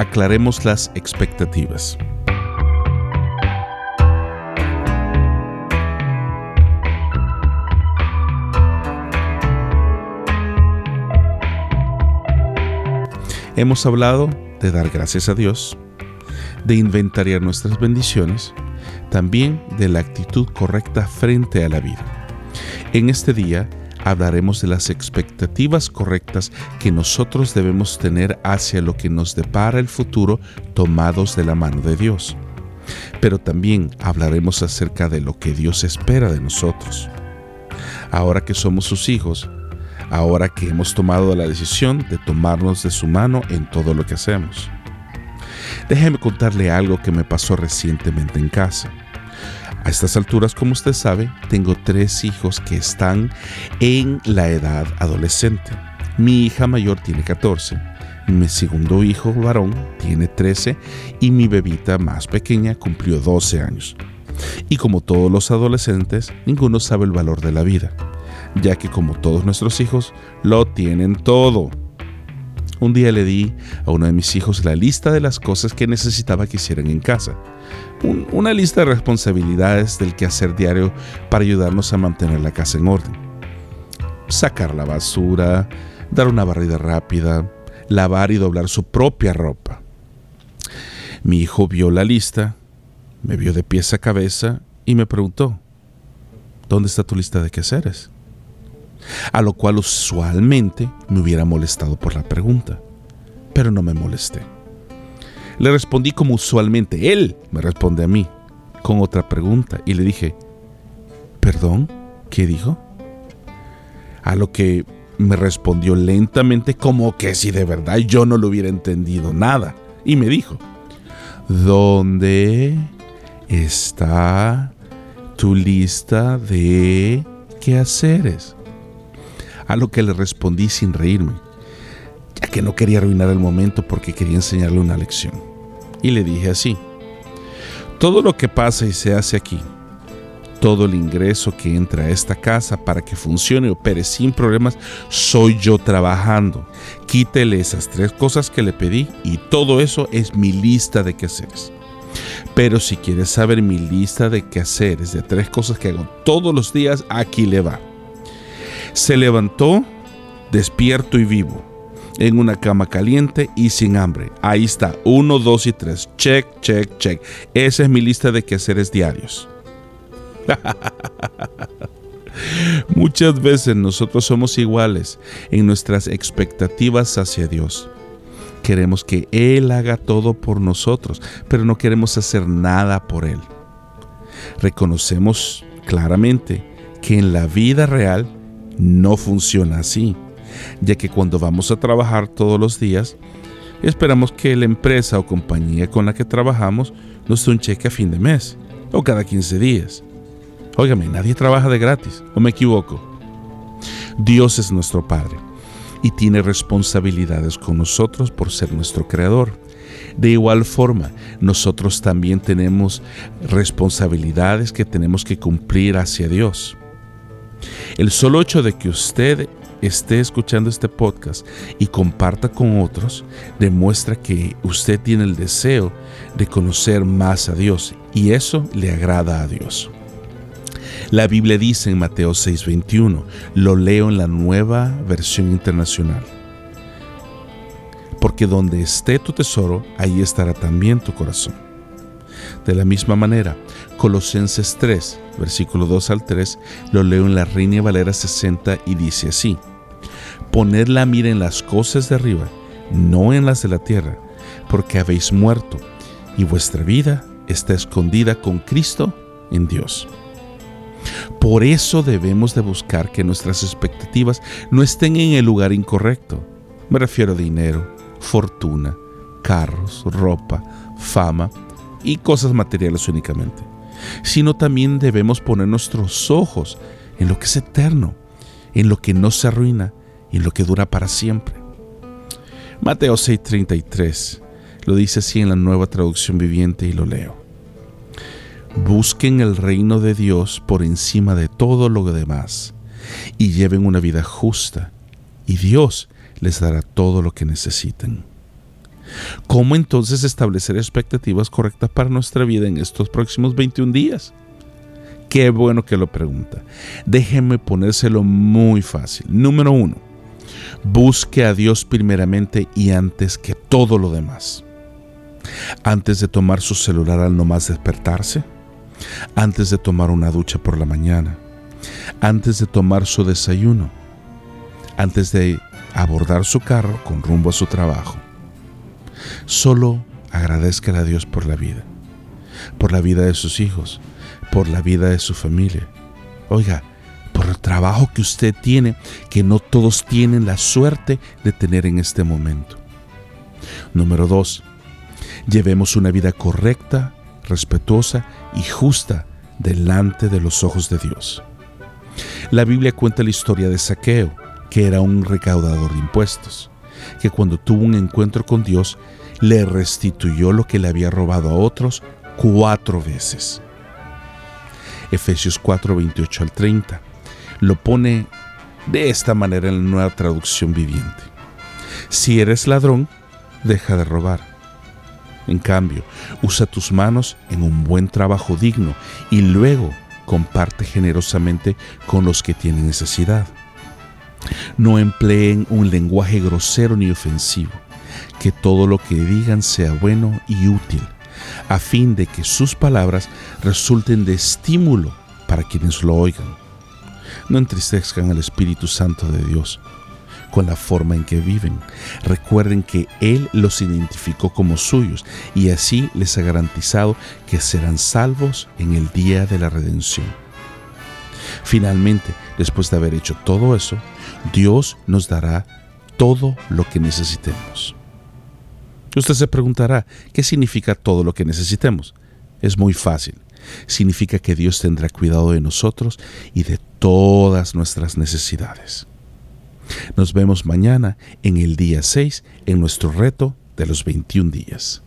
aclaremos las expectativas. Hemos hablado de dar gracias a Dios, de inventariar nuestras bendiciones, también de la actitud correcta frente a la vida. En este día hablaremos de las expectativas correctas que nosotros debemos tener hacia lo que nos depara el futuro tomados de la mano de Dios. Pero también hablaremos acerca de lo que Dios espera de nosotros. Ahora que somos sus hijos, ahora que hemos tomado la decisión de tomarnos de su mano en todo lo que hacemos. Déjeme contarle algo que me pasó recientemente en casa. A estas alturas, como usted sabe, tengo tres hijos que están en la edad adolescente. Mi hija mayor tiene 14, mi segundo hijo varón tiene 13 y mi bebita más pequeña cumplió 12 años. Y como todos los adolescentes, ninguno sabe el valor de la vida, ya que como todos nuestros hijos, lo tienen todo. Un día le di a uno de mis hijos la lista de las cosas que necesitaba que hicieran en casa. una lista de responsabilidades del quehacer diario para ayudarnos a mantener la casa en orden. Sacar la basura, dar una barrida rápida, lavar y doblar su propia ropa. Mi hijo vio la lista, me vio de pies a cabeza y me preguntó, ¿dónde está tu lista de quehaceres? A lo cual usualmente me hubiera molestado por la pregunta, pero no me molesté. Le respondí como usualmente él me responde a mí, con otra pregunta, y le dije, ¿perdón? ¿Qué dijo? A lo que me respondió lentamente como que si de verdad yo no lo hubiera entendido nada, y me dijo, ¿dónde está tu lista de quehaceres? A lo que le respondí sin reírme, ya que no quería arruinar el momento porque quería enseñarle una lección. Y le dije así, todo lo que pasa y se hace aquí, todo el ingreso que entra a esta casa para que funcione y opere sin problemas, soy yo trabajando. Quítele esas tres cosas que le pedí y todo eso es mi lista de quehaceres. Pero si quieres saber mi lista de quehaceres, de tres cosas que hago todos los días, aquí le va. Se levantó despierto y vivo, en una cama caliente y sin hambre. Ahí está, uno, dos y tres. Check, check, check. Esa es mi lista de quehaceres diarios. Muchas veces nosotros somos iguales en nuestras expectativas hacia Dios. Queremos que Él haga todo por nosotros, pero no queremos hacer nada por Él. Reconocemos claramente que en la vida real no funciona así, ya que cuando vamos a trabajar todos los días, esperamos que la empresa o compañía con la que trabajamos nos dé un cheque a fin de mes o cada 15 días. Óigame, nadie trabaja de gratis, ¿o me equivoco? Dios es nuestro Padre y tiene responsabilidades con nosotros por ser nuestro Creador. De igual forma, nosotros también tenemos responsabilidades que tenemos que cumplir hacia Dios. El solo hecho de que usted esté escuchando este podcast y comparta con otros demuestra que usted tiene el deseo de conocer más a Dios y eso le agrada a Dios. La Biblia dice en Mateo 6:21, lo leo en la nueva versión internacional, porque donde esté tu tesoro, ahí estará también tu corazón. De la misma manera, Colosenses 3, versículo 2 al 3, lo leo en la Reina Valera 60 y dice así, Poned la mira en las cosas de arriba, no en las de la tierra, porque habéis muerto y vuestra vida está escondida con Cristo en Dios. Por eso debemos de buscar que nuestras expectativas no estén en el lugar incorrecto. Me refiero a dinero, fortuna, carros, ropa, fama y cosas materiales únicamente sino también debemos poner nuestros ojos en lo que es eterno, en lo que no se arruina y en lo que dura para siempre. Mateo 6:33 lo dice así en la nueva traducción viviente y lo leo. Busquen el reino de Dios por encima de todo lo demás y lleven una vida justa y Dios les dará todo lo que necesiten. ¿Cómo entonces establecer expectativas correctas para nuestra vida en estos próximos 21 días? Qué bueno que lo pregunta. Déjenme ponérselo muy fácil. Número uno, busque a Dios primeramente y antes que todo lo demás. Antes de tomar su celular al nomás despertarse, antes de tomar una ducha por la mañana, antes de tomar su desayuno, antes de abordar su carro con rumbo a su trabajo. Solo agradezca a Dios por la vida, por la vida de sus hijos, por la vida de su familia. Oiga, por el trabajo que usted tiene, que no todos tienen la suerte de tener en este momento. Número dos, llevemos una vida correcta, respetuosa y justa delante de los ojos de Dios. La Biblia cuenta la historia de Saqueo, que era un recaudador de impuestos, que cuando tuvo un encuentro con Dios, le restituyó lo que le había robado a otros cuatro veces. Efesios 4, 28 al 30 lo pone de esta manera en la nueva traducción viviente. Si eres ladrón, deja de robar. En cambio, usa tus manos en un buen trabajo digno y luego comparte generosamente con los que tienen necesidad. No empleen un lenguaje grosero ni ofensivo. Que todo lo que digan sea bueno y útil, a fin de que sus palabras resulten de estímulo para quienes lo oigan. No entristezcan al Espíritu Santo de Dios con la forma en que viven. Recuerden que Él los identificó como suyos y así les ha garantizado que serán salvos en el día de la redención. Finalmente, después de haber hecho todo eso, Dios nos dará todo lo que necesitemos. Usted se preguntará, ¿qué significa todo lo que necesitemos? Es muy fácil. Significa que Dios tendrá cuidado de nosotros y de todas nuestras necesidades. Nos vemos mañana en el día 6 en nuestro reto de los 21 días.